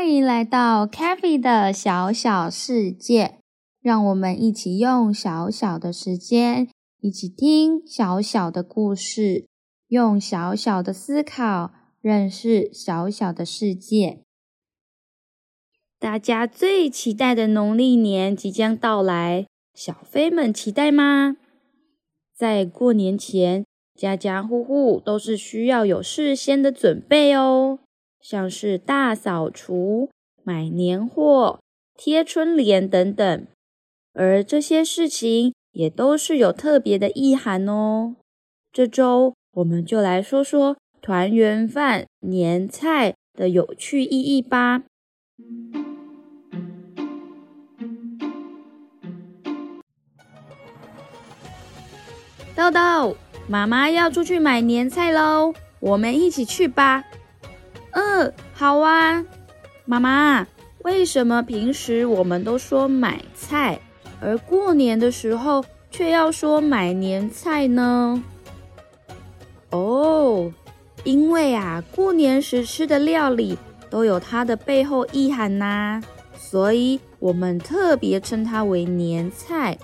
欢迎来到 CaFi 的小小世界，让我们一起用小小的时间，一起听小小的故事，用小小的思考认识小小的世界。大家最期待的农历年即将到来，小飞们期待吗？在过年前，家家户户都是需要有事先的准备哦。像是大扫除、买年货、贴春联等等，而这些事情也都是有特别的意涵哦。这周我们就来说说团圆饭、年菜的有趣意义吧。豆豆，妈妈要出去买年菜喽，我们一起去吧。嗯，好啊，妈妈，为什么平时我们都说买菜，而过年的时候却要说买年菜呢？哦，因为啊，过年时吃的料理都有它的背后意涵呐，所以我们特别称它为年菜。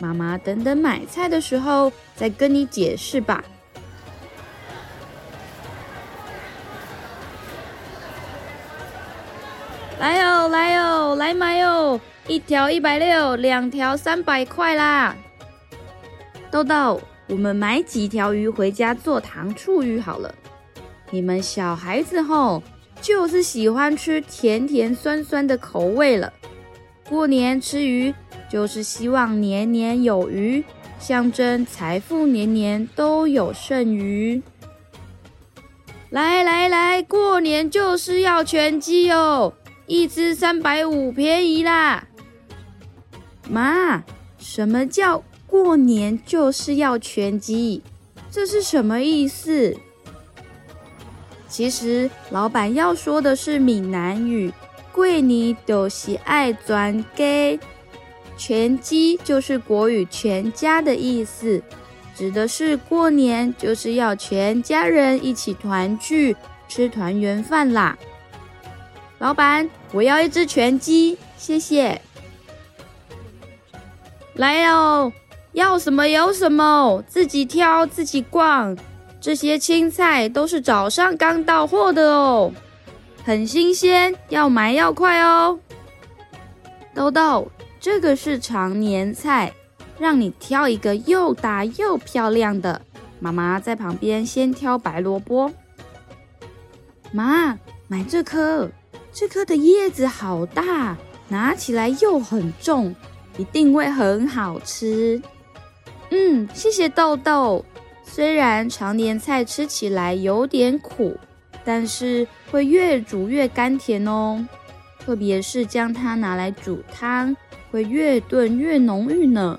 妈妈，等等买菜的时候再跟你解释吧。来哟，来哟，来买哟！一条一百六，两条三百块啦。豆豆，我们买几条鱼回家做糖醋鱼好了。你们小孩子吼，就是喜欢吃甜甜酸酸的口味了。过年吃鱼，就是希望年年有余，象征财富年年都有剩余。来来来，过年就是要全鸡哦！一只三百五，便宜啦！妈，什么叫过年就是要全鸡？这是什么意思？其实老板要说的是闽南语，过年就喜爱转给，全鸡就是国语全家的意思，指的是过年就是要全家人一起团聚，吃团圆饭啦。老板，我要一只全鸡，谢谢。来哦，要什么有什么，自己挑自己逛。这些青菜都是早上刚到货的哦，很新鲜，要买要快哦。豆豆，这个是常年菜，让你挑一个又大又漂亮的。妈妈在旁边先挑白萝卜。妈，买这颗。这颗的叶子好大，拿起来又很重，一定会很好吃。嗯，谢谢豆豆。虽然长年菜吃起来有点苦，但是会越煮越甘甜哦。特别是将它拿来煮汤，会越炖越浓郁呢。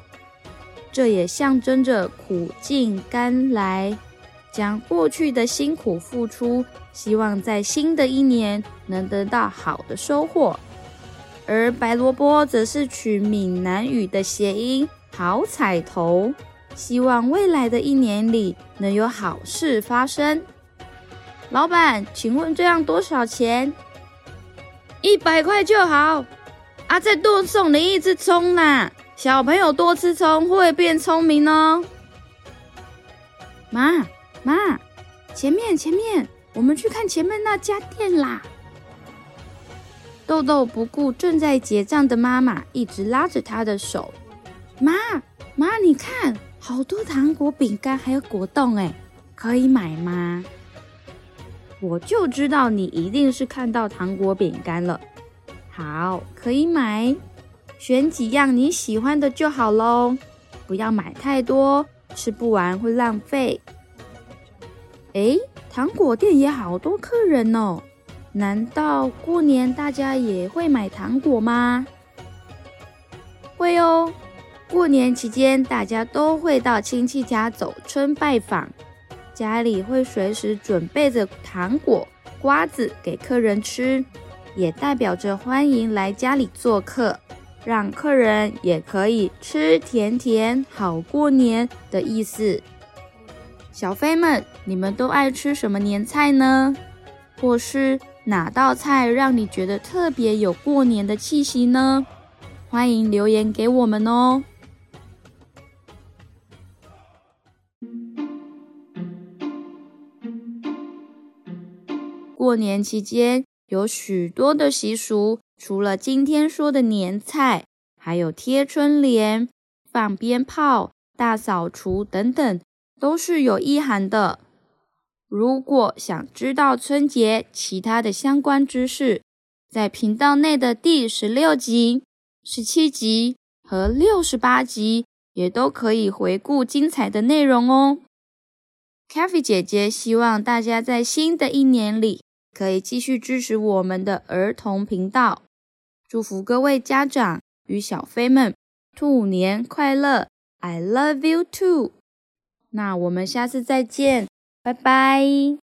这也象征着苦尽甘来。将过去的辛苦付出，希望在新的一年能得到好的收获。而白萝卜则是取闽南语的谐音“好彩头”，希望未来的一年里能有好事发生。老板，请问这样多少钱？一百块就好。啊，再多送你一只葱啦！小朋友多吃葱会变聪明哦。妈。妈，前面前面，我们去看前面那家店啦！豆豆不顾正在结账的妈妈，一直拉着她的手。妈妈，你看，好多糖果、饼干还有果冻，哎，可以买吗？我就知道你一定是看到糖果、饼干了。好，可以买，选几样你喜欢的就好喽，不要买太多，吃不完会浪费。哎，糖果店也好多客人哦，难道过年大家也会买糖果吗？会哦。过年期间，大家都会到亲戚家走村拜访，家里会随时准备着糖果、瓜子给客人吃，也代表着欢迎来家里做客，让客人也可以吃甜甜，好过年的意思。小飞们，你们都爱吃什么年菜呢？或是哪道菜让你觉得特别有过年的气息呢？欢迎留言给我们哦。过年期间有许多的习俗，除了今天说的年菜，还有贴春联、放鞭炮、大扫除等等，都是有意涵的。如果想知道春节其他的相关知识，在频道内的第十六集、十七集和六十八集也都可以回顾精彩的内容哦。CaFi 姐姐希望大家在新的一年里，可以继续支持我们的儿童频道，祝福各位家长与小飞们兔年快乐！I love you too。那我们下次再见，拜拜。